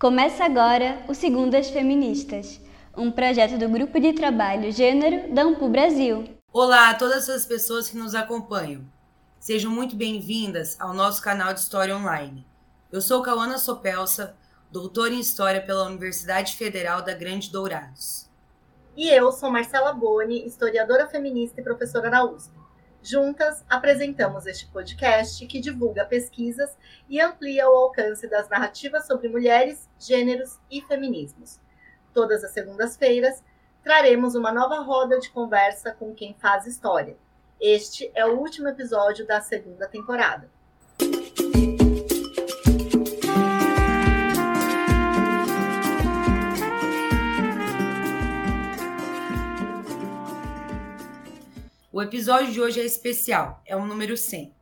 Começa agora o Segundas Feministas, um projeto do Grupo de Trabalho Gênero da Ampu Brasil. Olá a todas as pessoas que nos acompanham. Sejam muito bem-vindas ao nosso canal de História Online. Eu sou Cauana Sopelsa, doutora em História pela Universidade Federal da Grande Dourados. E eu sou Marcela Boni, historiadora feminista e professora da USP. Juntas, apresentamos este podcast que divulga pesquisas e amplia o alcance das narrativas sobre mulheres, gêneros e feminismos. Todas as segundas-feiras, traremos uma nova roda de conversa com quem faz história. Este é o último episódio da segunda temporada. O episódio de hoje é especial, é o número 100.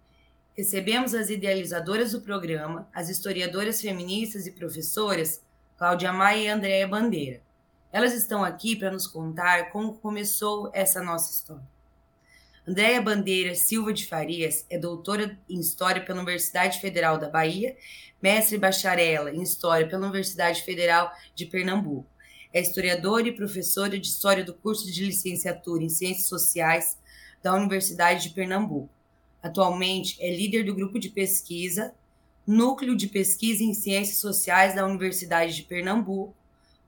Recebemos as idealizadoras do programa, as historiadoras feministas e professoras Cláudia Maia e Andréa Bandeira. Elas estão aqui para nos contar como começou essa nossa história. Andréa Bandeira Silva de Farias é doutora em História pela Universidade Federal da Bahia, mestre e bacharela em História pela Universidade Federal de Pernambuco. É historiadora e professora de História do curso de licenciatura em Ciências Sociais da Universidade de Pernambuco. Atualmente é líder do grupo de pesquisa Núcleo de Pesquisa em Ciências Sociais da Universidade de Pernambuco,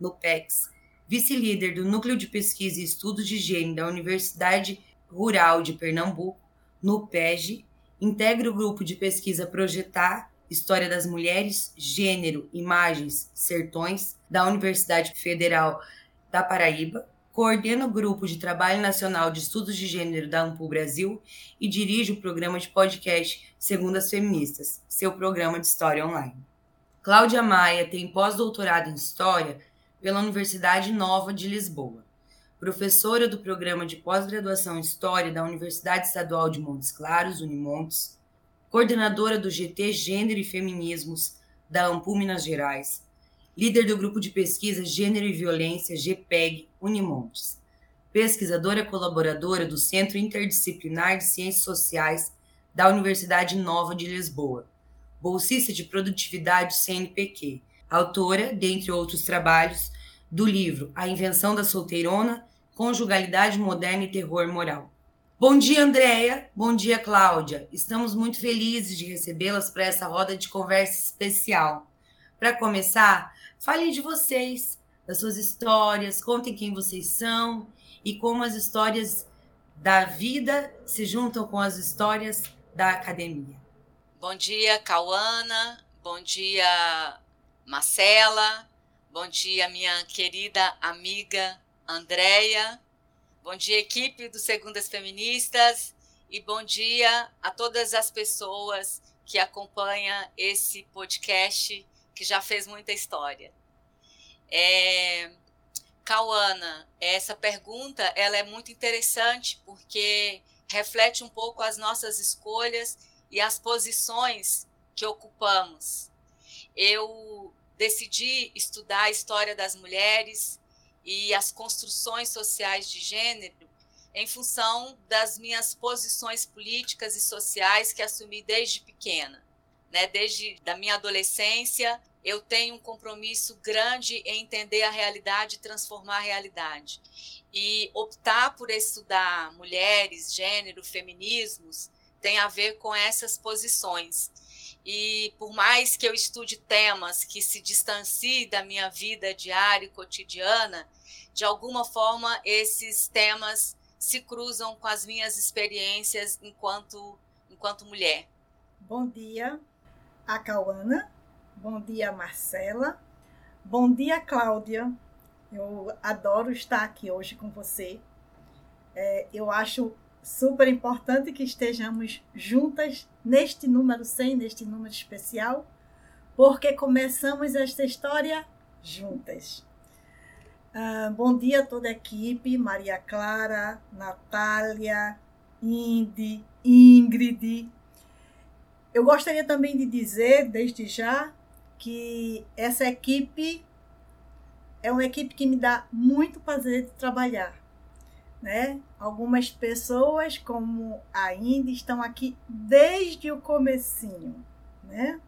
no PEX, vice-líder do Núcleo de Pesquisa e Estudos de Gênero da Universidade Rural de Pernambuco, no PEG, integra o grupo de pesquisa Projetar História das Mulheres, Gênero, Imagens, Sertões, da Universidade Federal da Paraíba, coordena o Grupo de Trabalho Nacional de Estudos de Gênero da Ampul Brasil e dirige o programa de podcast Segundas Feministas, seu programa de história online. Cláudia Maia tem pós-doutorado em História pela Universidade Nova de Lisboa, professora do programa de pós-graduação em História da Universidade Estadual de Montes Claros, Unimontes, coordenadora do GT Gênero e Feminismos da Ampul Minas Gerais, líder do grupo de pesquisa Gênero e Violência, GPEG, Unimontes, pesquisadora colaboradora do Centro Interdisciplinar de Ciências Sociais da Universidade Nova de Lisboa, bolsista de produtividade CNPq, autora, dentre outros trabalhos, do livro A Invenção da Solteirona, Conjugalidade Moderna e Terror Moral. Bom dia, Andréia. Bom dia, Cláudia. Estamos muito felizes de recebê-las para essa roda de conversa especial. Para começar, Falem de vocês, das suas histórias, contem quem vocês são e como as histórias da vida se juntam com as histórias da academia. Bom dia, Cauana. Bom dia, Marcela. Bom dia, minha querida amiga Andréia. Bom dia, equipe do Segundas Feministas. E bom dia a todas as pessoas que acompanham esse podcast que já fez muita história. É, Cauana, essa pergunta ela é muito interessante porque reflete um pouco as nossas escolhas e as posições que ocupamos. Eu decidi estudar a história das mulheres e as construções sociais de gênero em função das minhas posições políticas e sociais que assumi desde pequena, né? Desde da minha adolescência eu tenho um compromisso grande em entender a realidade e transformar a realidade. E optar por estudar mulheres, gênero, feminismos, tem a ver com essas posições. E por mais que eu estude temas que se distanciem da minha vida diária e cotidiana, de alguma forma esses temas se cruzam com as minhas experiências enquanto, enquanto mulher. Bom dia, a Cauana Bom dia, Marcela. Bom dia, Cláudia. Eu adoro estar aqui hoje com você. É, eu acho super importante que estejamos juntas neste número 100, neste número especial, porque começamos esta história juntas. Ah, bom dia a toda a equipe, Maria Clara, Natália, Indy, Ingrid. Eu gostaria também de dizer, desde já, que essa equipe é uma equipe que me dá muito prazer de trabalhar. Né? Algumas pessoas, como a Indy, estão aqui desde o comecinho, né?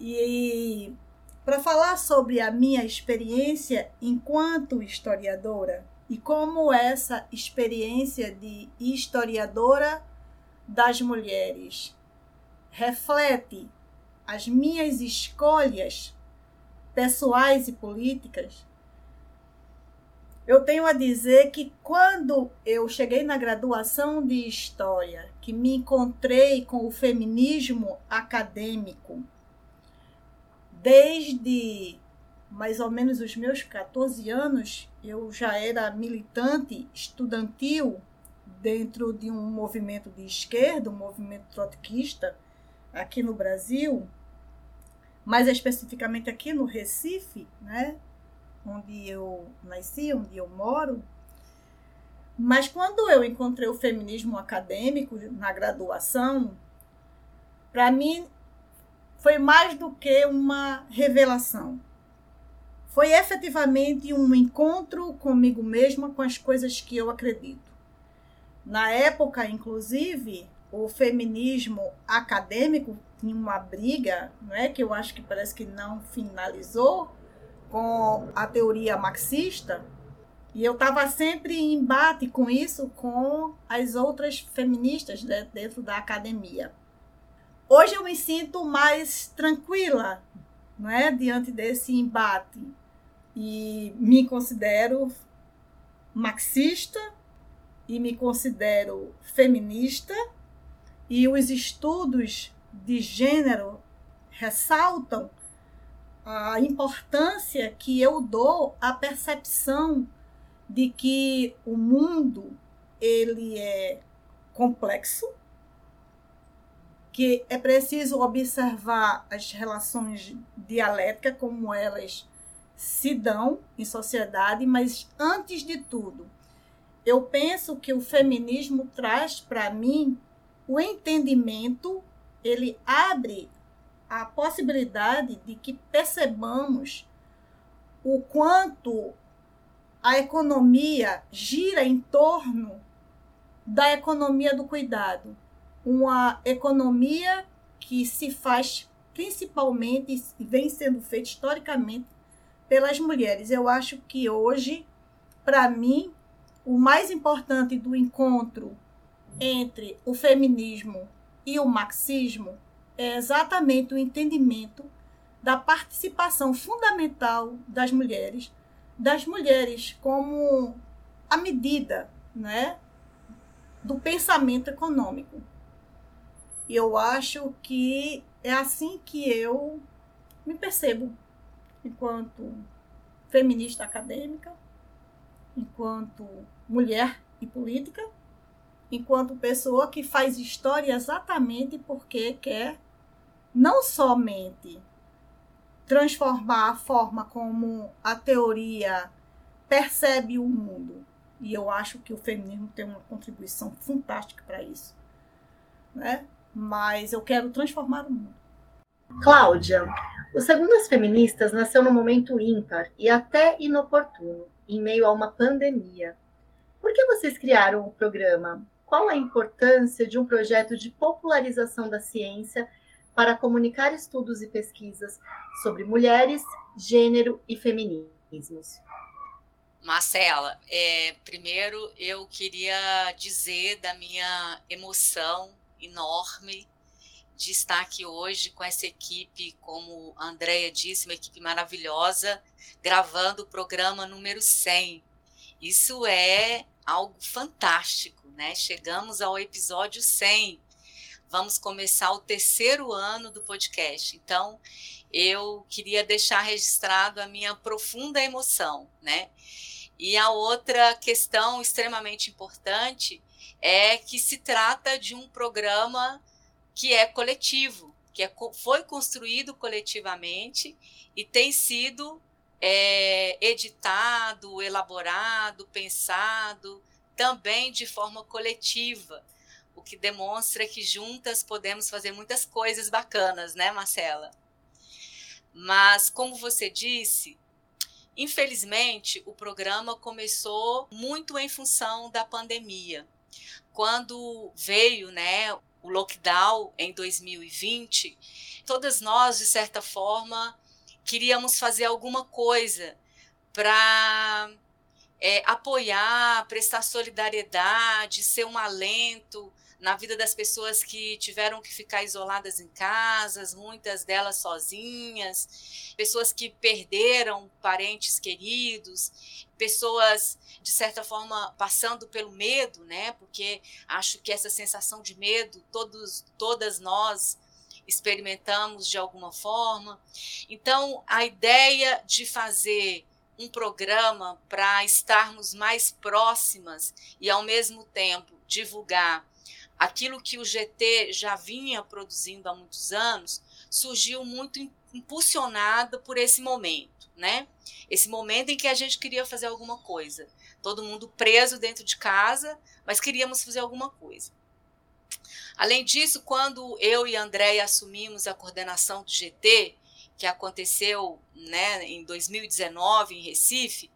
E para falar sobre a minha experiência enquanto historiadora e como essa experiência de historiadora das mulheres reflete as minhas escolhas pessoais e políticas, eu tenho a dizer que quando eu cheguei na graduação de História, que me encontrei com o feminismo acadêmico, desde mais ou menos os meus 14 anos, eu já era militante estudantil dentro de um movimento de esquerda, um movimento trotskista aqui no Brasil, mais especificamente aqui no Recife, né, onde eu nasci, onde eu moro. Mas quando eu encontrei o feminismo acadêmico na graduação, para mim foi mais do que uma revelação. Foi efetivamente um encontro comigo mesma, com as coisas que eu acredito. Na época, inclusive, o feminismo acadêmico tinha uma briga, não é, que eu acho que parece que não finalizou com a teoria marxista, e eu estava sempre em embate com isso com as outras feministas né, dentro da academia. Hoje eu me sinto mais tranquila, não é, diante desse embate. E me considero marxista e me considero feminista e os estudos de gênero ressaltam a importância que eu dou à percepção de que o mundo ele é complexo, que é preciso observar as relações dialéticas como elas se dão em sociedade, mas antes de tudo, eu penso que o feminismo traz para mim o entendimento, ele abre a possibilidade de que percebamos o quanto a economia gira em torno da economia do cuidado, uma economia que se faz principalmente vem sendo feita historicamente pelas mulheres. Eu acho que hoje, para mim, o mais importante do encontro entre o feminismo e o marxismo é exatamente o entendimento da participação fundamental das mulheres, das mulheres como a medida né, do pensamento econômico. E eu acho que é assim que eu me percebo enquanto feminista acadêmica, enquanto mulher e política, enquanto pessoa que faz história exatamente porque quer não somente transformar a forma como a teoria percebe o mundo, e eu acho que o feminismo tem uma contribuição fantástica para isso, né? Mas eu quero transformar o mundo. Cláudia, o Segundas Feministas nasceu num momento ímpar e até inoportuno, em meio a uma pandemia. Por que vocês criaram o programa? Qual a importância de um projeto de popularização da ciência para comunicar estudos e pesquisas sobre mulheres, gênero e feminismos. Marcela, é, primeiro eu queria dizer da minha emoção enorme de estar aqui hoje com essa equipe, como a Andrea disse, uma equipe maravilhosa, gravando o programa número 100. Isso é algo fantástico, né? Chegamos ao episódio 100 vamos começar o terceiro ano do podcast. Então, eu queria deixar registrado a minha profunda emoção, né? E a outra questão extremamente importante é que se trata de um programa que é coletivo, que é, foi construído coletivamente e tem sido é, editado, elaborado, pensado também de forma coletiva o que demonstra que juntas podemos fazer muitas coisas bacanas, né, Marcela? Mas, como você disse, infelizmente o programa começou muito em função da pandemia. Quando veio, né, o lockdown em 2020, todas nós, de certa forma, queríamos fazer alguma coisa para é, apoiar, prestar solidariedade, ser um alento na vida das pessoas que tiveram que ficar isoladas em casas, muitas delas sozinhas, pessoas que perderam parentes queridos, pessoas de certa forma passando pelo medo, né? Porque acho que essa sensação de medo todos todas nós experimentamos de alguma forma. Então, a ideia de fazer um programa para estarmos mais próximas e ao mesmo tempo divulgar aquilo que o GT já vinha produzindo há muitos anos surgiu muito impulsionado por esse momento, né? Esse momento em que a gente queria fazer alguma coisa. Todo mundo preso dentro de casa, mas queríamos fazer alguma coisa. Além disso, quando eu e André assumimos a coordenação do GT, que aconteceu né, em 2019 em Recife,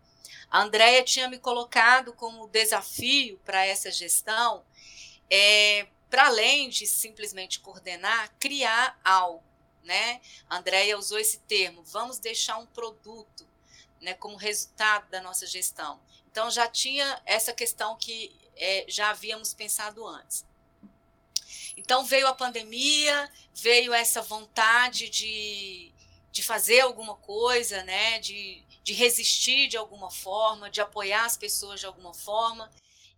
a Andrea tinha me colocado como desafio para essa gestão é, para além de simplesmente coordenar, criar algo. Né? A Andrea usou esse termo, vamos deixar um produto né, como resultado da nossa gestão. Então, já tinha essa questão que é, já havíamos pensado antes. Então, veio a pandemia, veio essa vontade de, de fazer alguma coisa, né, de, de resistir de alguma forma, de apoiar as pessoas de alguma forma.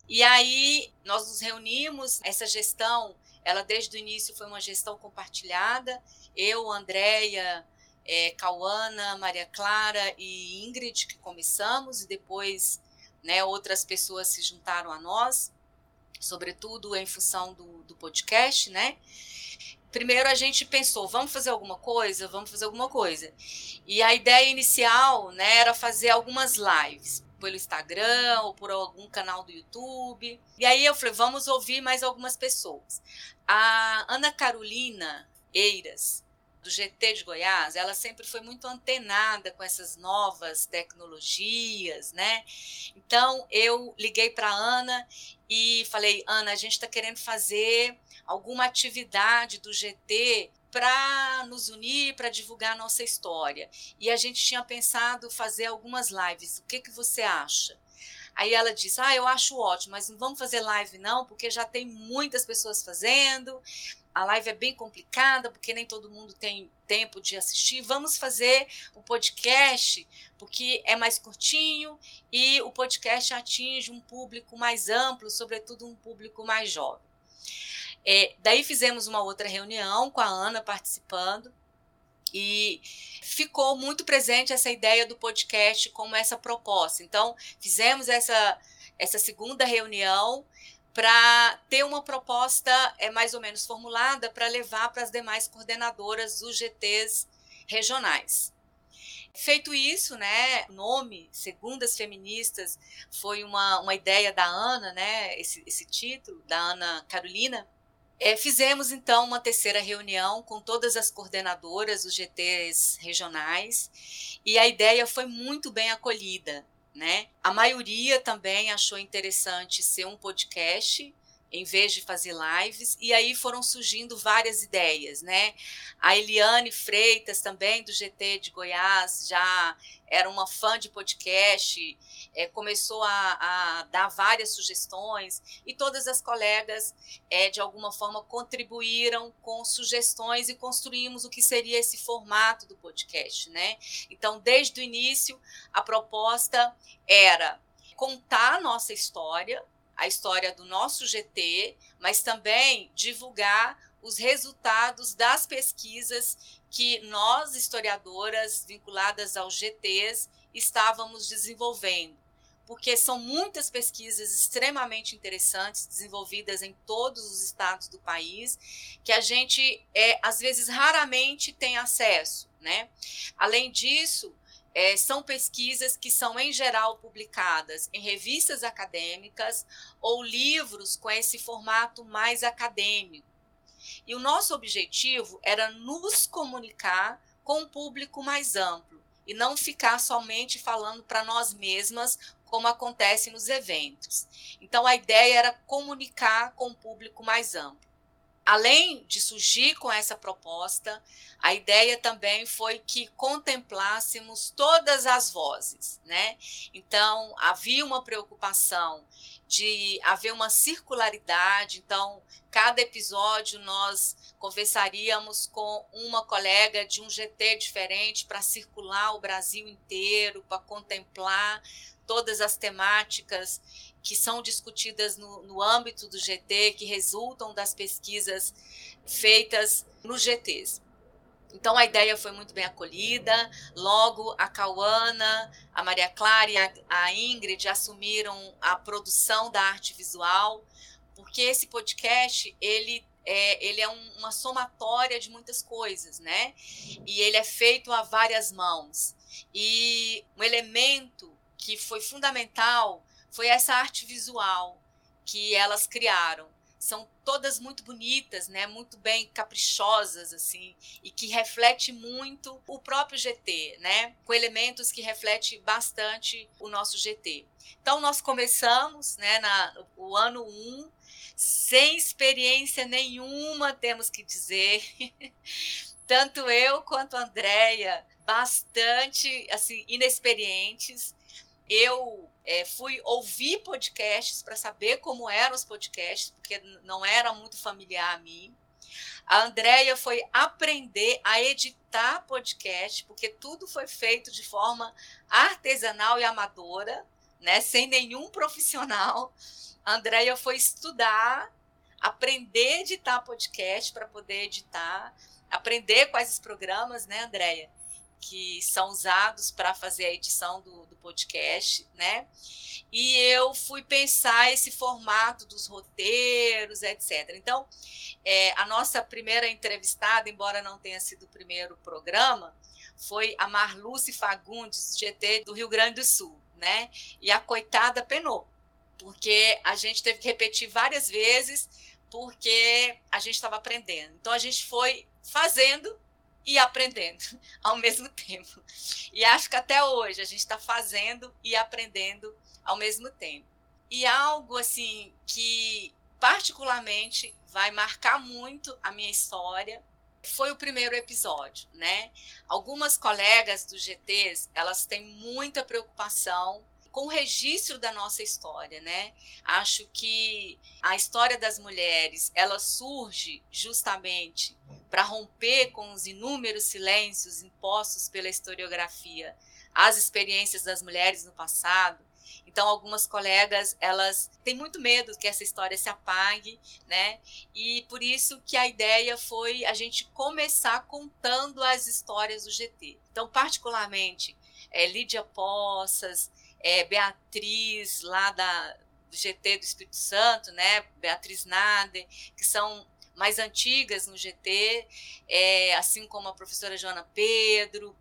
E aí nós nos reunimos, essa gestão, ela desde o início foi uma gestão compartilhada. Eu, Andréia, é, Cauana, Maria Clara e Ingrid que começamos, e depois né, outras pessoas se juntaram a nós, sobretudo em função do, do podcast, né? Primeiro a gente pensou, vamos fazer alguma coisa, vamos fazer alguma coisa. E a ideia inicial né, era fazer algumas lives pelo Instagram ou por algum canal do YouTube. E aí eu falei, vamos ouvir mais algumas pessoas. A Ana Carolina Eiras, do GT de Goiás, ela sempre foi muito antenada com essas novas tecnologias, né? Então eu liguei para Ana e falei, Ana, a gente está querendo fazer alguma atividade do GT para nos unir, para divulgar a nossa história. E a gente tinha pensado fazer algumas lives. O que, que você acha? Aí ela disse: Ah, eu acho ótimo, mas não vamos fazer live não, porque já tem muitas pessoas fazendo. A live é bem complicada, porque nem todo mundo tem tempo de assistir. Vamos fazer o podcast, porque é mais curtinho e o podcast atinge um público mais amplo, sobretudo um público mais jovem. É, daí fizemos uma outra reunião com a Ana participando e ficou muito presente essa ideia do podcast como essa proposta. Então, fizemos essa, essa segunda reunião para ter uma proposta é mais ou menos formulada para levar para as demais coordenadoras dos GTs regionais. Feito isso, né, o nome Segundas Feministas foi uma, uma ideia da Ana, né, esse, esse título, da Ana Carolina, é, fizemos então uma terceira reunião com todas as coordenadoras dos GTs regionais e a ideia foi muito bem acolhida. Né? A maioria também achou interessante ser um podcast em vez de fazer lives, e aí foram surgindo várias ideias, né? A Eliane Freitas, também do GT de Goiás, já era uma fã de podcast, é, começou a, a, dar várias sugestões, e todas as colegas, é, de alguma forma, contribuíram com sugestões e construímos o que seria esse formato do podcast, né? Então, desde o início, a proposta era contar a nossa história, a história do nosso GT, mas também divulgar os resultados das pesquisas que nós, historiadoras vinculadas aos GTs, estávamos desenvolvendo. Porque são muitas pesquisas extremamente interessantes, desenvolvidas em todos os estados do país, que a gente, é, às vezes, raramente tem acesso. Né? Além disso, é, são pesquisas que são, em geral, publicadas em revistas acadêmicas ou livros com esse formato mais acadêmico. E o nosso objetivo era nos comunicar com um público mais amplo e não ficar somente falando para nós mesmas, como acontece nos eventos. Então, a ideia era comunicar com um público mais amplo. Além de surgir com essa proposta, a ideia também foi que contemplássemos todas as vozes, né? Então, havia uma preocupação de haver uma circularidade, então, cada episódio nós conversaríamos com uma colega de um GT diferente para circular o Brasil inteiro, para contemplar todas as temáticas que são discutidas no, no âmbito do GT, que resultam das pesquisas feitas nos GTs. Então a ideia foi muito bem acolhida. Logo a Cauana, a Maria Clara e a, Ingrid assumiram a produção da arte visual, porque esse podcast ele é, ele é um, uma somatória de muitas coisas, né? E ele é feito a várias mãos. E um elemento que foi fundamental foi essa arte visual que elas criaram. São todas muito bonitas, né? Muito bem caprichosas assim, e que reflete muito o próprio GT, né? Com elementos que refletem bastante o nosso GT. Então nós começamos, né, na o ano 1 um, sem experiência nenhuma, temos que dizer. Tanto eu quanto a Andrea, bastante assim inexperientes. Eu é, fui ouvir podcasts para saber como eram os podcasts, porque não era muito familiar a mim. A Andrea foi aprender a editar podcast, porque tudo foi feito de forma artesanal e amadora, né, sem nenhum profissional. A Andrea foi estudar, aprender a editar podcast para poder editar, aprender quais os programas, né, Andrea? Que são usados para fazer a edição do, do, podcast, né? E eu fui pensar esse formato dos roteiros, etc. Então, é, a nossa primeira entrevistada, embora não tenha sido o primeiro programa, foi a Marluce Fagundes, GT do Rio Grande do Sul, né? E a coitada penou, porque a gente teve que repetir várias vezes, porque a gente estava aprendendo. Então, a gente foi fazendo e aprendendo ao mesmo tempo. E acho que até hoje a gente está fazendo e aprendendo ao mesmo tempo. E algo assim que particularmente vai marcar muito a minha história foi o primeiro episódio, né? Algumas colegas do GTs, elas têm muita preocupação com o registro da nossa história, né? Acho que a história das mulheres, ela surge justamente para romper com os inúmeros silêncios impostos pela historiografia, as experiências das mulheres no passado. Então, algumas colegas, elas têm muito medo que essa história se apague, né? E por isso que a ideia foi a gente começar contando as histórias do GT. Então, particularmente, é, Lídia Poças, é, Beatriz, lá da, do GT do Espírito Santo, né? Beatriz Nader, que são mais antigas no GT, é, assim como a professora Joana Pedro,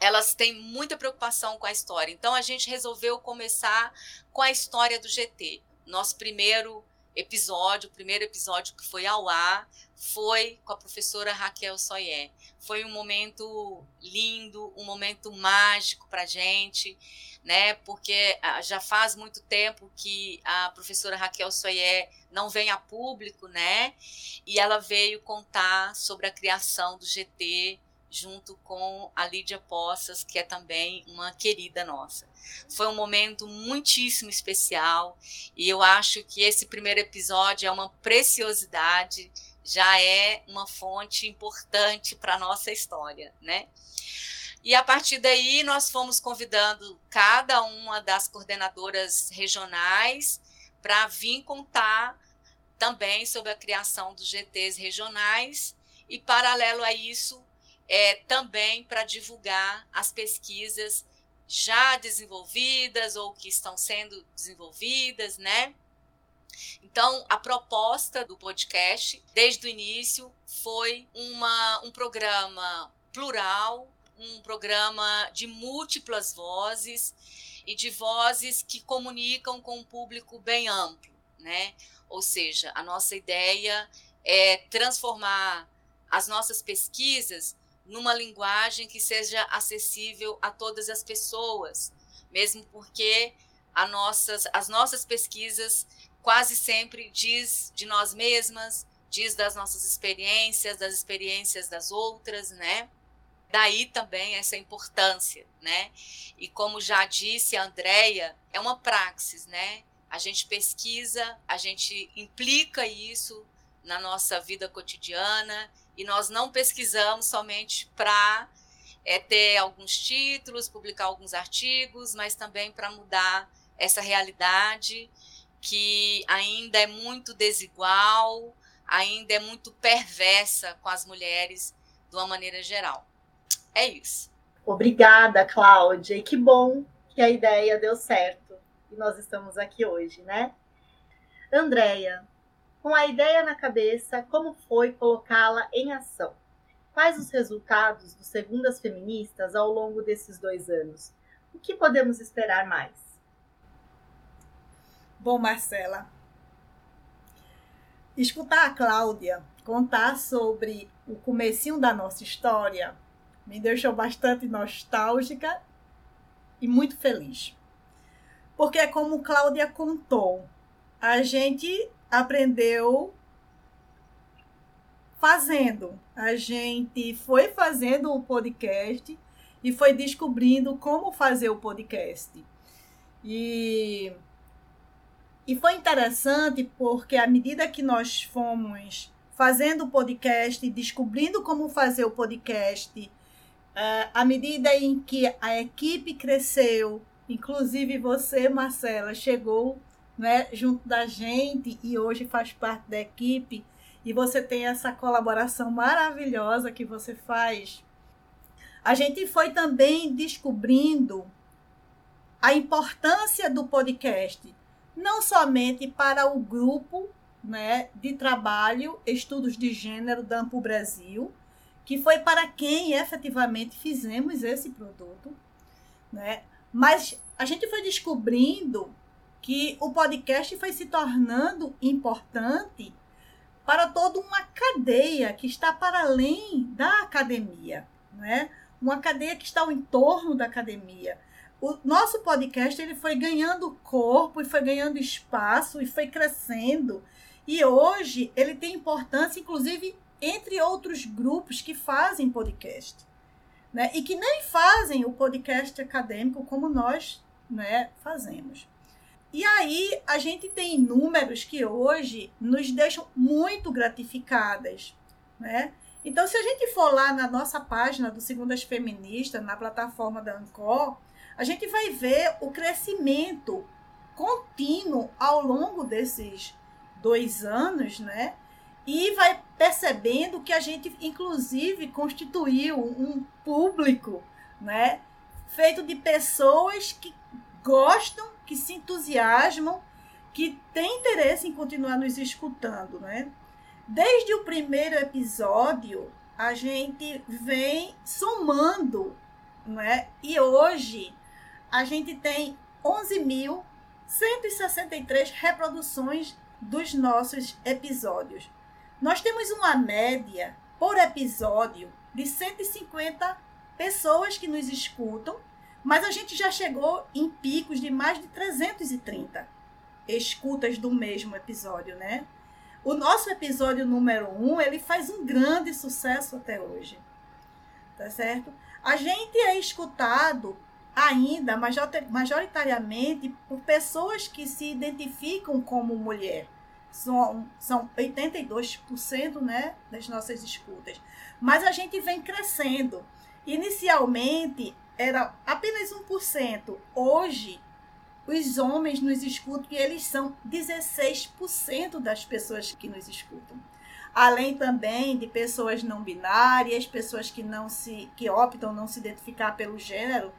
elas têm muita preocupação com a história. Então a gente resolveu começar com a história do GT. Nosso primeiro episódio, o primeiro episódio que foi ao ar, foi com a professora Raquel Soyer. Foi um momento lindo, um momento mágico para gente, né? Porque ah, já faz muito tempo que a professora Raquel Soyer não vem a público, né? E ela veio contar sobre a criação do GT junto com a Lídia Poças, que é também uma querida nossa. Foi um momento muitíssimo especial e eu acho que esse primeiro episódio é uma preciosidade, já é uma fonte importante para a nossa história, né? E a partir daí nós fomos convidando cada uma das coordenadoras regionais para vir contar também sobre a criação dos GTs regionais e paralelo a isso é, também para divulgar as pesquisas já desenvolvidas ou que estão sendo desenvolvidas, né? Então, a proposta do podcast, desde o início, foi uma, um programa plural, um programa de múltiplas vozes e de vozes que comunicam com um público bem amplo, né? Ou seja, a nossa ideia é transformar as nossas pesquisas numa linguagem que seja acessível a todas as pessoas, mesmo porque nossas, as nossas pesquisas quase sempre diz de nós mesmas, diz das nossas experiências, das experiências das outras, né? Daí também essa importância, né? E como já disse a Andrea, é uma praxis, né? A gente pesquisa, a gente implica isso na nossa vida cotidiana e nós não pesquisamos somente para é, ter alguns títulos, publicar alguns artigos, mas também para mudar essa realidade que ainda é muito desigual, ainda é muito perversa com as mulheres de uma maneira geral. É isso. Obrigada, Cláudia. E que bom que a ideia deu certo e nós estamos aqui hoje, né? Andréia, com a ideia na cabeça, como foi colocá-la em ação? Quais os resultados do Segundas Feministas ao longo desses dois anos? O que podemos esperar mais? Bom, Marcela, escutar a Cláudia contar sobre o comecinho da nossa história me deixou bastante nostálgica e muito feliz. Porque como Cláudia contou, a gente aprendeu fazendo. A gente foi fazendo o podcast e foi descobrindo como fazer o podcast. E, e foi interessante porque à medida que nós fomos fazendo o podcast, descobrindo como fazer o podcast, uh, à medida em que a equipe cresceu, inclusive você, Marcela, chegou né, junto da gente e hoje faz parte da equipe, e você tem essa colaboração maravilhosa que você faz. A gente foi também descobrindo a importância do podcast, não somente para o grupo né, de trabalho Estudos de Gênero da Ampo Brasil, que foi para quem efetivamente fizemos esse produto, né? Mas a gente foi descobrindo que o podcast foi se tornando importante para toda uma cadeia que está para além da academia, né? Uma cadeia que está ao entorno da academia. O nosso podcast ele foi ganhando corpo e foi ganhando espaço e foi crescendo. E hoje ele tem importância, inclusive, entre outros grupos que fazem podcast. Né? E que nem fazem o podcast acadêmico como nós né, fazemos. E aí a gente tem números que hoje nos deixam muito gratificadas. Né? Então, se a gente for lá na nossa página do Segundas Feministas, na plataforma da Ancor, a gente vai ver o crescimento contínuo ao longo desses dois anos, né? e vai percebendo que a gente, inclusive, constituiu um público, né? Feito de pessoas que gostam, que se entusiasmam, que têm interesse em continuar nos escutando, né? Desde o primeiro episódio, a gente vem somando, né? E hoje a gente tem 11.163 reproduções dos nossos episódios. Nós temos uma média por episódio de 150 pessoas que nos escutam, mas a gente já chegou em picos de mais de 330 escutas do mesmo episódio, né? O nosso episódio número 1, um, ele faz um grande sucesso até hoje. Tá certo? A gente é escutado ainda majoritariamente por pessoas que se identificam como mulher são, são 82% né, das nossas escutas. Mas a gente vem crescendo. Inicialmente era apenas 1%. Hoje, os homens nos escutam e eles são 16% das pessoas que nos escutam. Além também de pessoas não binárias, pessoas que não se que optam não se identificar pelo gênero.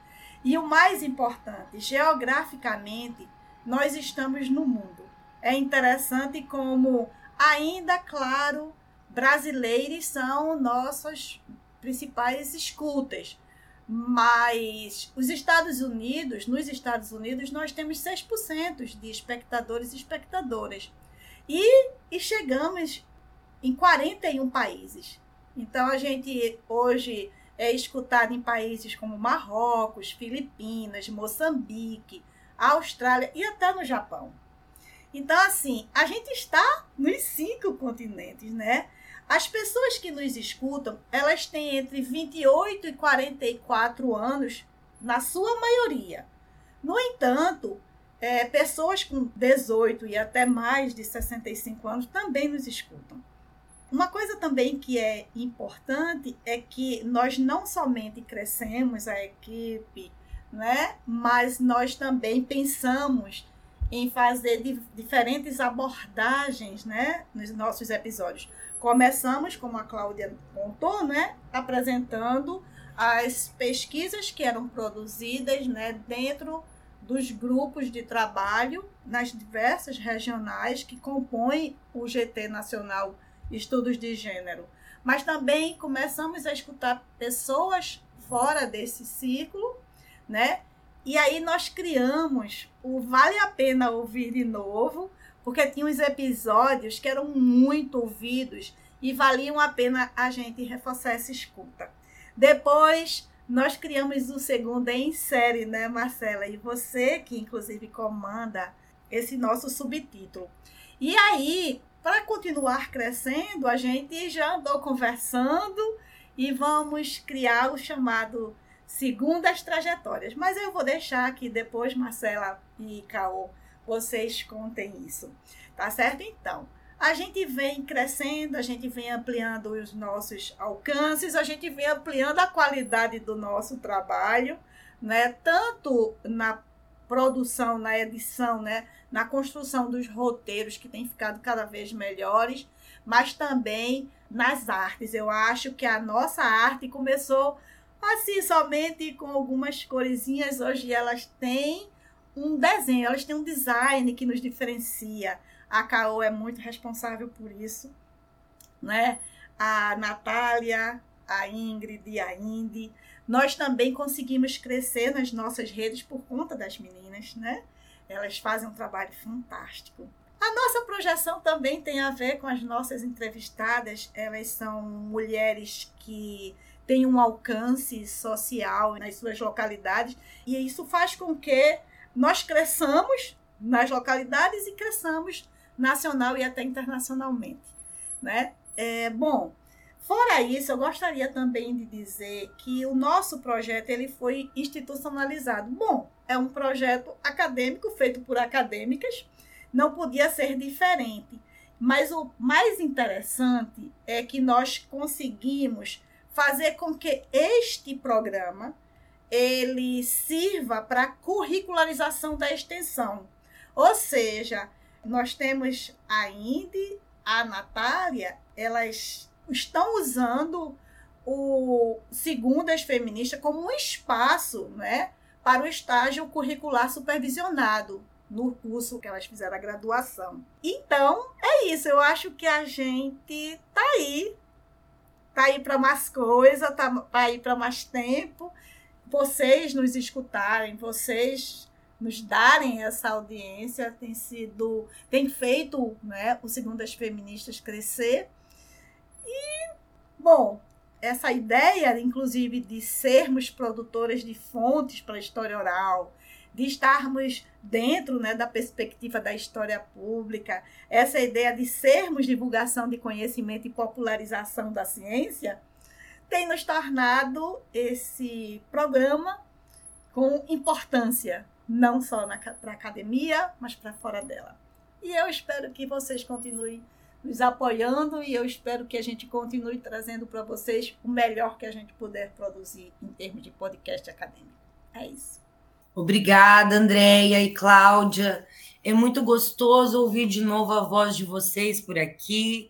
E o mais importante, geograficamente, nós estamos no mundo é interessante como ainda, claro, brasileiros são nossas principais escutas. Mas os Estados Unidos, nos Estados Unidos, nós temos 6% de espectadores e espectadoras. E, e chegamos em 41 países. Então a gente hoje é escutado em países como Marrocos, Filipinas, Moçambique, Austrália e até no Japão. Então, assim, a gente está nos cinco continentes, né? As pessoas que nos escutam, elas têm entre 28 e 44 anos, na sua maioria. No entanto, é, pessoas com 18 e até mais de 65 anos também nos escutam. Uma coisa também que é importante é que nós não somente crescemos a equipe, né, mas nós também pensamos em fazer diferentes abordagens né, nos nossos episódios. Começamos, como a Cláudia contou, né, apresentando as pesquisas que eram produzidas né, dentro dos grupos de trabalho nas diversas regionais que compõem o GT Nacional Estudos de Gênero. Mas também começamos a escutar pessoas fora desse ciclo, né? E aí nós criamos o Vale a Pena Ouvir de Novo, porque tinha uns episódios que eram muito ouvidos e valiam a pena a gente reforçar essa escuta. Depois nós criamos o segundo em série, né, Marcela? E você que inclusive comanda esse nosso subtítulo. E aí, para continuar crescendo, a gente já andou conversando e vamos criar o chamado Segundas Trajetórias. Mas eu vou deixar que depois, Marcela e Caô, vocês contem isso. Tá certo? Então, a gente vem crescendo, a gente vem ampliando os nossos alcances, a gente vem ampliando a qualidade do nosso trabalho, né? Tanto na produção, na edição, né? Na construção dos roteiros que têm ficado cada vez melhores, mas também nas artes. Eu acho que a nossa arte começou assim somente com algumas coresinhas, hoje elas têm um desenho, elas têm um design que nos diferencia a Caô é muito responsável por isso, né? A Natália, a Ingrid a Indy. Nós também conseguimos crescer nas nossas redes por conta das meninas, né? Elas fazem um trabalho fantástico. A nossa projeção também tem a ver com as nossas entrevistadas. Elas são mulheres que têm um alcance social nas suas localidades e isso faz com que nós cresçamos nas localidades e cresçamos nacional e até internacionalmente, né? É, bom, fora isso, eu gostaria também de dizer que o nosso projeto ele foi institucionalizado. Bom, é um projeto acadêmico feito por acadêmicas, não podia ser diferente. Mas o mais interessante é que nós conseguimos fazer com que este programa ele sirva para curricularização da extensão. Ou seja, nós temos a Indy, a Natália, elas estão usando o Segundas Feministas como um espaço né, para o estágio curricular supervisionado no curso que elas fizeram a graduação. Então, é isso. Eu acho que a gente tá aí. Tá aí para mais coisa, tá, aí para mais tempo. Vocês nos escutarem, vocês nos darem essa audiência tem sido tem feito né, o segundo as feministas crescer e bom essa ideia inclusive de sermos produtoras de fontes para a história oral de estarmos dentro né, da perspectiva da história pública essa ideia de sermos divulgação de conhecimento e popularização da ciência tem nos tornado esse programa com importância não só para a academia, mas para fora dela. E eu espero que vocês continuem nos apoiando e eu espero que a gente continue trazendo para vocês o melhor que a gente puder produzir em termos de podcast acadêmico. É isso. Obrigada, Andréia e Cláudia. É muito gostoso ouvir de novo a voz de vocês por aqui.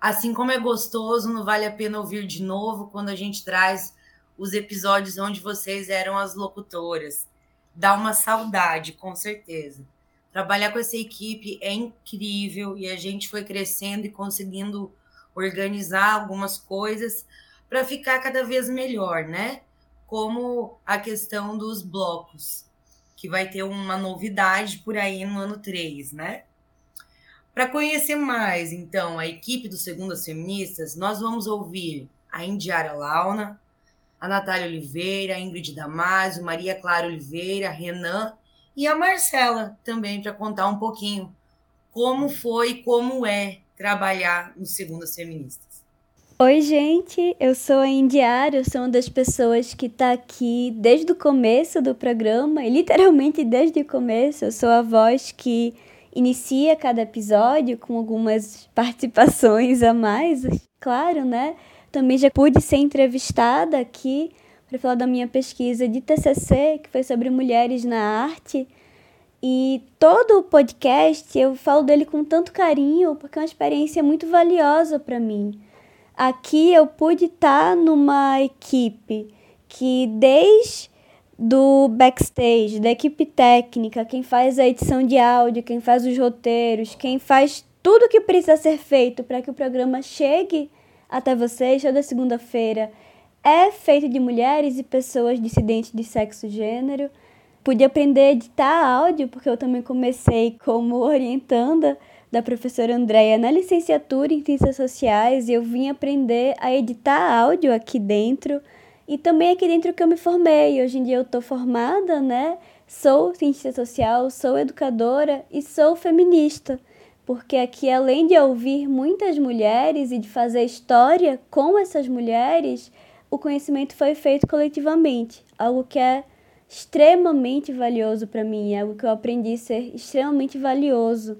Assim como é gostoso, não vale a pena ouvir de novo quando a gente traz os episódios onde vocês eram as locutoras dá uma saudade, com certeza. Trabalhar com essa equipe é incrível e a gente foi crescendo e conseguindo organizar algumas coisas para ficar cada vez melhor, né? Como a questão dos blocos, que vai ter uma novidade por aí no ano 3, né? Para conhecer mais, então, a equipe do Segundas Feministas, nós vamos ouvir a Indiara Launa, a Natália Oliveira, a Ingrid Damasio, Maria Clara Oliveira, Renan e a Marcela também para contar um pouquinho como foi, como é trabalhar no Segundas Feministas. Oi, gente, eu sou a Indiara, eu sou uma das pessoas que está aqui desde o começo do programa, e literalmente desde o começo. Eu sou a voz que inicia cada episódio com algumas participações a mais, claro, né? Também já pude ser entrevistada aqui para falar da minha pesquisa de TCC, que foi sobre mulheres na arte. E todo o podcast eu falo dele com tanto carinho, porque é uma experiência muito valiosa para mim. Aqui eu pude estar numa equipe que desde do backstage, da equipe técnica, quem faz a edição de áudio, quem faz os roteiros, quem faz tudo que precisa ser feito para que o programa chegue até vocês toda segunda-feira, é feito de mulheres e pessoas dissidentes de sexo e gênero. Pude aprender a editar áudio, porque eu também comecei como orientanda da professora Andréia na licenciatura em Ciências Sociais e eu vim aprender a editar áudio aqui dentro e também aqui dentro que eu me formei. Hoje em dia eu estou formada, né? Sou cientista social, sou educadora e sou feminista, porque aqui além de ouvir muitas mulheres e de fazer história com essas mulheres, o conhecimento foi feito coletivamente, algo que é extremamente valioso para mim, algo que eu aprendi a ser extremamente valioso.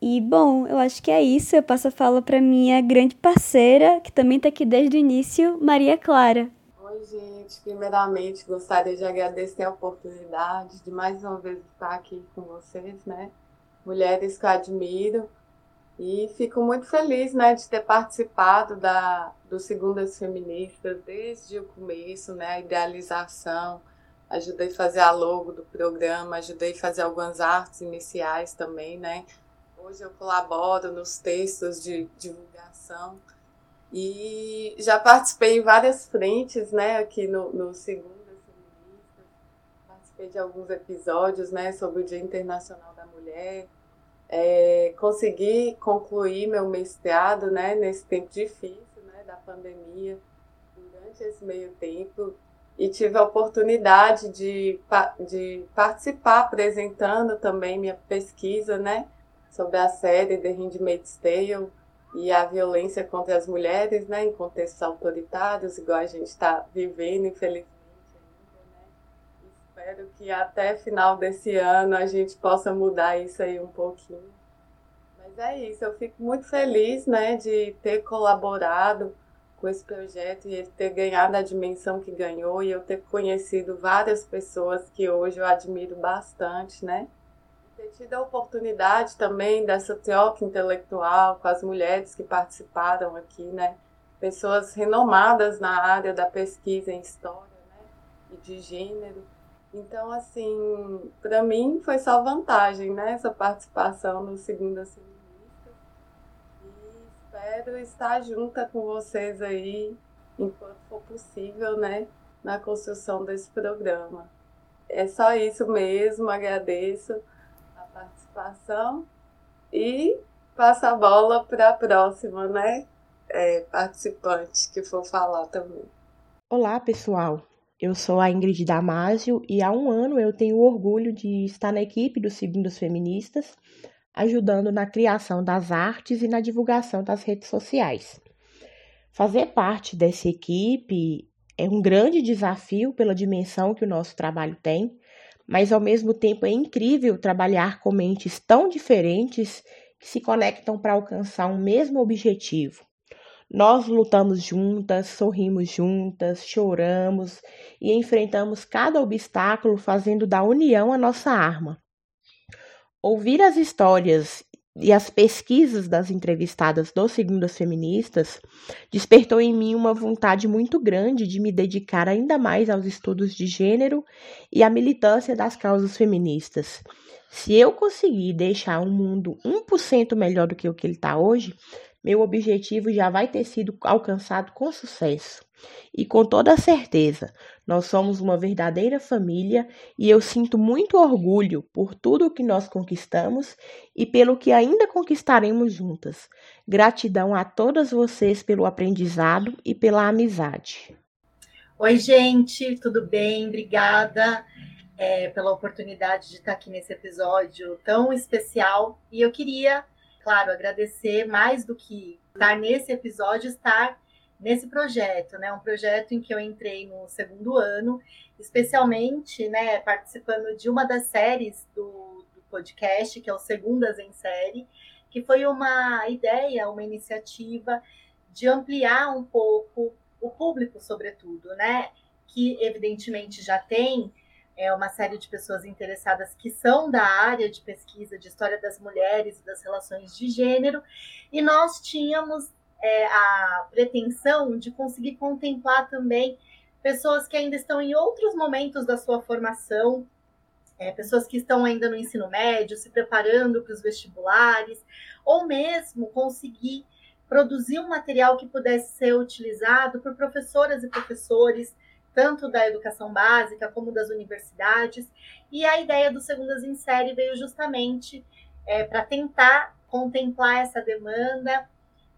E bom, eu acho que é isso. Eu passo a fala para minha grande parceira, que também está aqui desde o início, Maria Clara. Oi, gente. Primeiramente, gostaria de agradecer a oportunidade de mais uma vez estar aqui com vocês, né? Mulheres que eu admiro. E fico muito feliz, né, de ter participado da, do Segundas Feministas desde o começo, né, a idealização. Ajudei a fazer a logo do programa, ajudei a fazer algumas artes iniciais também, né? Hoje eu colaboro nos textos de divulgação e já participei em várias frentes, né, aqui no, no Segunda Feminista. Participei de alguns episódios, né, sobre o Dia Internacional da Mulher. É, consegui concluir meu mestrado, né, nesse tempo difícil, né, da pandemia. Durante esse meio tempo, e tive a oportunidade de, de participar apresentando também minha pesquisa, né, sobre a série The Handmaid's Tale e a violência contra as mulheres, né, em contextos autoritários, igual a gente está vivendo, infelizmente. Espero que até final desse ano a gente possa mudar isso aí um pouquinho. Mas é isso, eu fico muito feliz, né, de ter colaborado com esse projeto e ele ter ganhado a dimensão que ganhou e eu ter conhecido várias pessoas que hoje eu admiro bastante, né? ter tido a oportunidade também dessa troca intelectual com as mulheres que participaram aqui, né? Pessoas renomadas na área da pesquisa em história, né? E de gênero. Então, assim, para mim foi só vantagem, né? Essa participação no Segunda Feminista. E espero estar junta com vocês aí, enquanto for possível, né? Na construção desse programa. É só isso mesmo, agradeço participação e passa a bola para a próxima, né? É, participante que for falar também. Olá, pessoal. Eu sou a Ingrid Damásio e há um ano eu tenho o orgulho de estar na equipe do Segundas Feministas, ajudando na criação das artes e na divulgação das redes sociais. Fazer parte dessa equipe é um grande desafio pela dimensão que o nosso trabalho tem, mas ao mesmo tempo é incrível trabalhar com mentes tão diferentes que se conectam para alcançar um mesmo objetivo. Nós lutamos juntas, sorrimos juntas, choramos e enfrentamos cada obstáculo fazendo da união a nossa arma. Ouvir as histórias e as pesquisas das entrevistadas do Segundas Feministas despertou em mim uma vontade muito grande de me dedicar ainda mais aos estudos de gênero e à militância das causas feministas. Se eu conseguir deixar o mundo 1% melhor do que o que ele está hoje, meu objetivo já vai ter sido alcançado com sucesso. E com toda certeza, nós somos uma verdadeira família e eu sinto muito orgulho por tudo o que nós conquistamos e pelo que ainda conquistaremos juntas. Gratidão a todas vocês pelo aprendizado e pela amizade. Oi, gente, tudo bem? Obrigada. é, pela oportunidade de estar aqui nesse episódio tão especial. E eu queria, claro, agradecer mais do que estar nesse episódio, estar nesse projeto, né? Um projeto em que eu entrei no segundo ano, especialmente, né, participando de uma das séries do, do podcast, que é o Segundas em Série, que foi uma ideia, uma iniciativa de ampliar um pouco o público, sobretudo, né? Que evidentemente já tem é, uma série de pessoas interessadas que são da área de pesquisa de história das mulheres e das relações de gênero, e nós tínhamos é, a pretensão de conseguir contemplar também pessoas que ainda estão em outros momentos da sua formação, é, pessoas que estão ainda no ensino médio, se preparando para os vestibulares, ou mesmo conseguir produzir um material que pudesse ser utilizado por professoras e professores, tanto da educação básica como das universidades. E a ideia do Segundas em Série veio justamente é, para tentar contemplar essa demanda.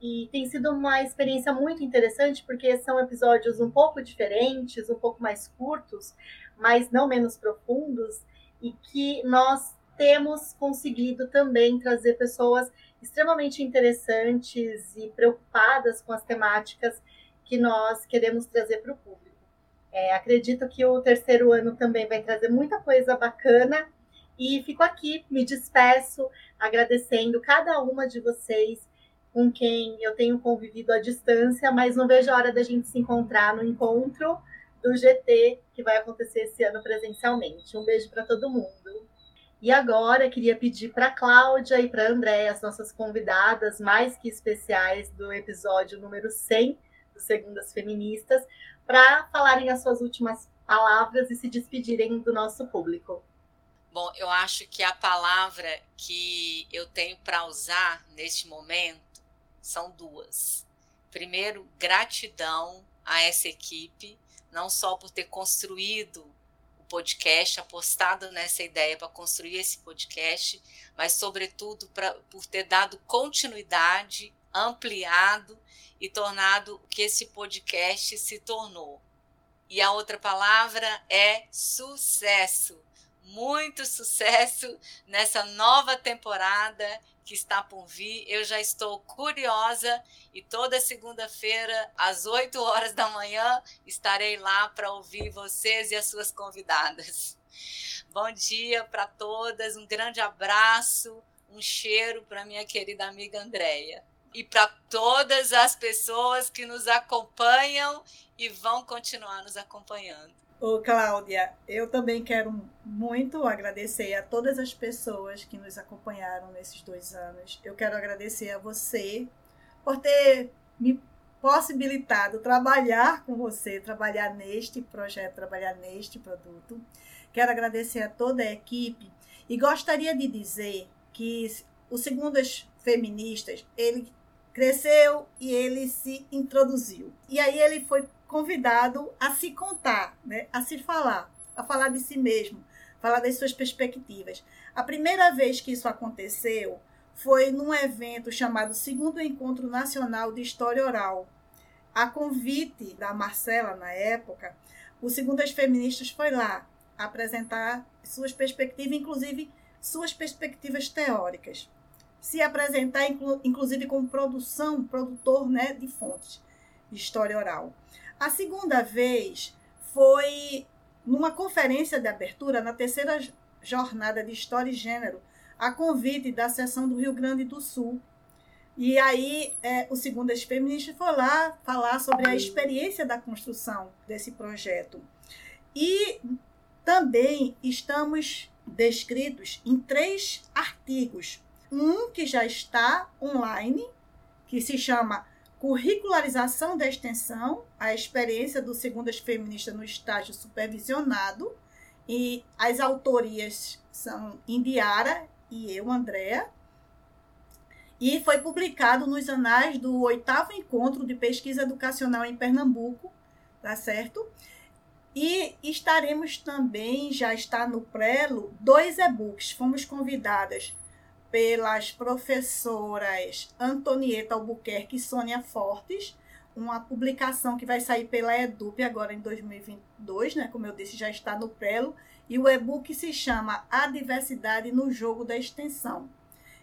E tem sido uma experiência muito interessante, porque são episódios um pouco diferentes, um pouco mais curtos, mas não menos profundos, e que nós temos conseguido também trazer pessoas extremamente interessantes e preocupadas com as temáticas que nós queremos trazer para o público. É, acredito que o terceiro ano também vai trazer muita coisa bacana e fico aqui, me despeço, agradecendo cada uma de vocês com quem eu tenho convivido à distância, mas não vejo a hora da gente se encontrar no encontro do GT que vai acontecer esse ano presencialmente. Um beijo para todo mundo. E agora queria pedir para Cláudia e para André, as nossas convidadas mais que especiais do episódio número 100 do Segundas Feministas, para falarem as suas últimas palavras e se despedirem do nosso público. Bom, eu acho que a palavra que eu tenho para usar neste momento são duas. Primeiro, gratidão a essa equipe, não só por ter construído podcast, apostado nessa ideia para construir esse podcast, mas, sobretudo, pra, por ter dado continuidade, ampliado e tornado o que esse podcast se tornou. E a outra palavra é sucesso. Muito sucesso nessa nova temporada que está por vir. Eu já estou curiosa e toda segunda-feira, às 8 horas da manhã, estarei lá para ouvir vocês e as suas convidadas. Bom dia para todas, um grande abraço, um cheiro para minha querida amiga Andréia e para todas as pessoas que nos acompanham e vão continuar nos acompanhando. Ô, Cláudia, eu também quero muito agradecer a todas as pessoas que nos acompanharam nesses dois anos. Eu quero agradecer a você por ter me possibilitado trabalhar com você, trabalhar neste projeto, trabalhar neste produto. Quero agradecer a toda a equipe e gostaria de dizer que o Segundas Feministas, ele cresceu e ele se introduziu. E aí ele foi convidado a se contar, né? a se falar, a falar de si mesmo, falar das suas perspectivas. A primeira vez que isso aconteceu foi num evento chamado Segundo Encontro Nacional de História Oral. A convite da Marcela, na época, o Segundo as Feministas foi lá apresentar suas perspectivas, inclusive suas perspectivas teóricas. Se apresentar, inclusive, como produção, produtor né, de fontes de história oral. A segunda vez foi numa conferência de abertura, na terceira jornada de História e Gênero, a convite da seção do Rio Grande do Sul. E aí, é, o segundo das feministas foi lá falar sobre a experiência da construção desse projeto. E também estamos descritos em três artigos. Um que já está online, que se chama curricularização da extensão, a experiência do Segundas Feministas no estágio supervisionado, e as autorias são Indiara e eu, Andréa, e foi publicado nos anais do oitavo encontro de pesquisa educacional em Pernambuco, tá certo? E estaremos também, já está no prelo, dois e-books. Fomos convidadas pelas professoras Antonieta Albuquerque e Sônia Fortes, uma publicação que vai sair pela EDUP agora em 2022, né? Como eu disse, já está no prelo, e o e-book se chama A Diversidade no Jogo da Extensão.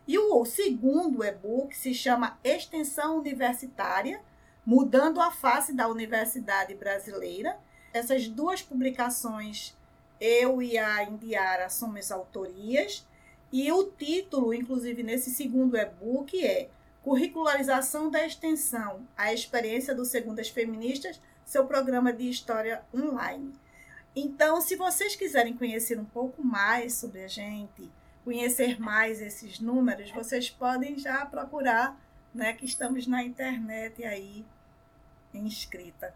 E o segundo e-book se chama Extensão Universitária, Mudando a Face da Universidade Brasileira. Essas duas publicações, eu e a Indiara somos autorias, e o título, inclusive nesse segundo e-book, é Curricularização da Extensão, a experiência do Segundas Feministas, seu programa de história online. Então, se vocês quiserem conhecer um pouco mais sobre a gente, conhecer mais esses números, vocês podem já procurar, né, que estamos na internet aí inscrita.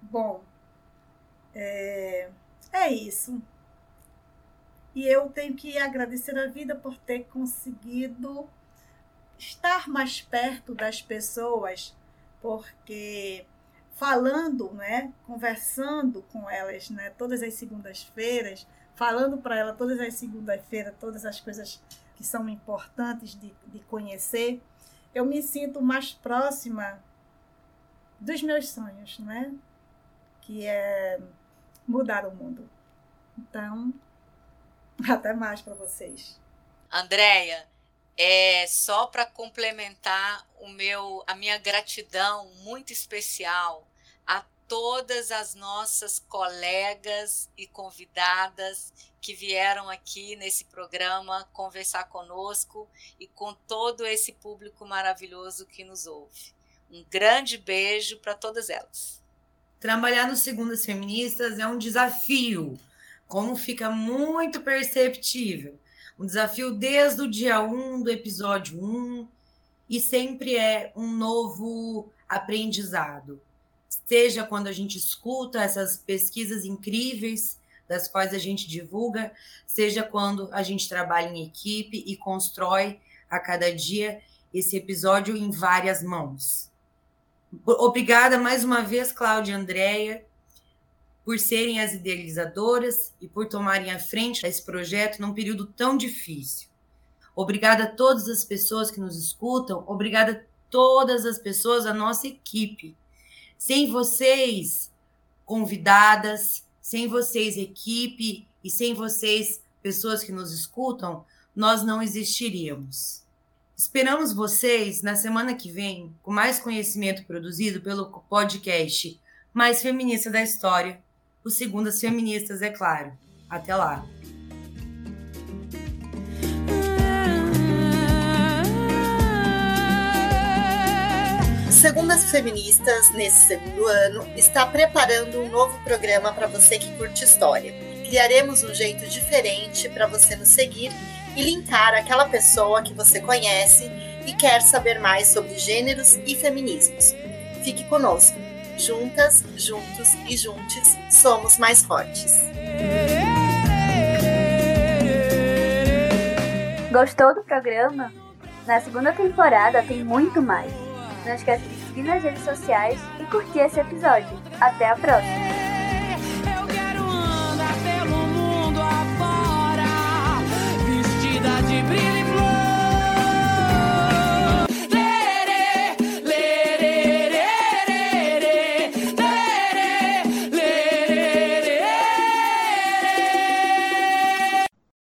Bom, é, é isso. E eu tenho que agradecer a vida por ter conseguido estar mais perto das pessoas, porque falando, né, conversando com elas, né, todas as segundas-feiras, falando para ela todas as segundas-feiras, todas as coisas que são importantes de, de conhecer, eu me sinto mais próxima dos meus sonhos, né? Que é mudar o mundo. Então, até mais para vocês. Andréia, é só para complementar o meu a minha gratidão muito especial a todas as nossas colegas e convidadas que vieram aqui nesse programa conversar conosco e com todo esse público maravilhoso que nos ouve. Um grande beijo para todas elas. Trabalhar no Segundas Feministas é um desafio, como fica muito perceptível um desafio desde o dia 1 um do episódio 1 um, e sempre é um novo aprendizado. Seja quando a gente escuta essas pesquisas incríveis das quais a gente divulga, seja quando a gente trabalha em equipe e constrói a cada dia esse episódio em várias mãos. Obrigada mais uma vez, Cláudia Andréia, por serem as idealizadoras e por tomarem a frente desse projeto num período tão difícil. Obrigada a todas as pessoas que nos escutam, obrigada a todas as pessoas da nossa equipe. Sem vocês, convidadas, sem vocês, equipe, e sem vocês, pessoas que nos escutam, nós não existiríamos. Esperamos vocês na semana que vem com mais conhecimento produzido pelo podcast mais feminista da história, o Segundas Feministas, é claro. Até lá! Segundas Feministas, nesse segundo ano, está preparando um novo programa para você que curte história. Criaremos um jeito diferente para você nos seguir e linkar aquela pessoa que você conhece e quer saber mais sobre gêneros e feminismos. Fique conosco! Juntas, juntos e juntes, somos mais fortes. Gostou do programa? Na segunda temporada tem muito mais. Não esquece de seguir nas redes sociais e curtir esse episódio. Até a próxima! brilho.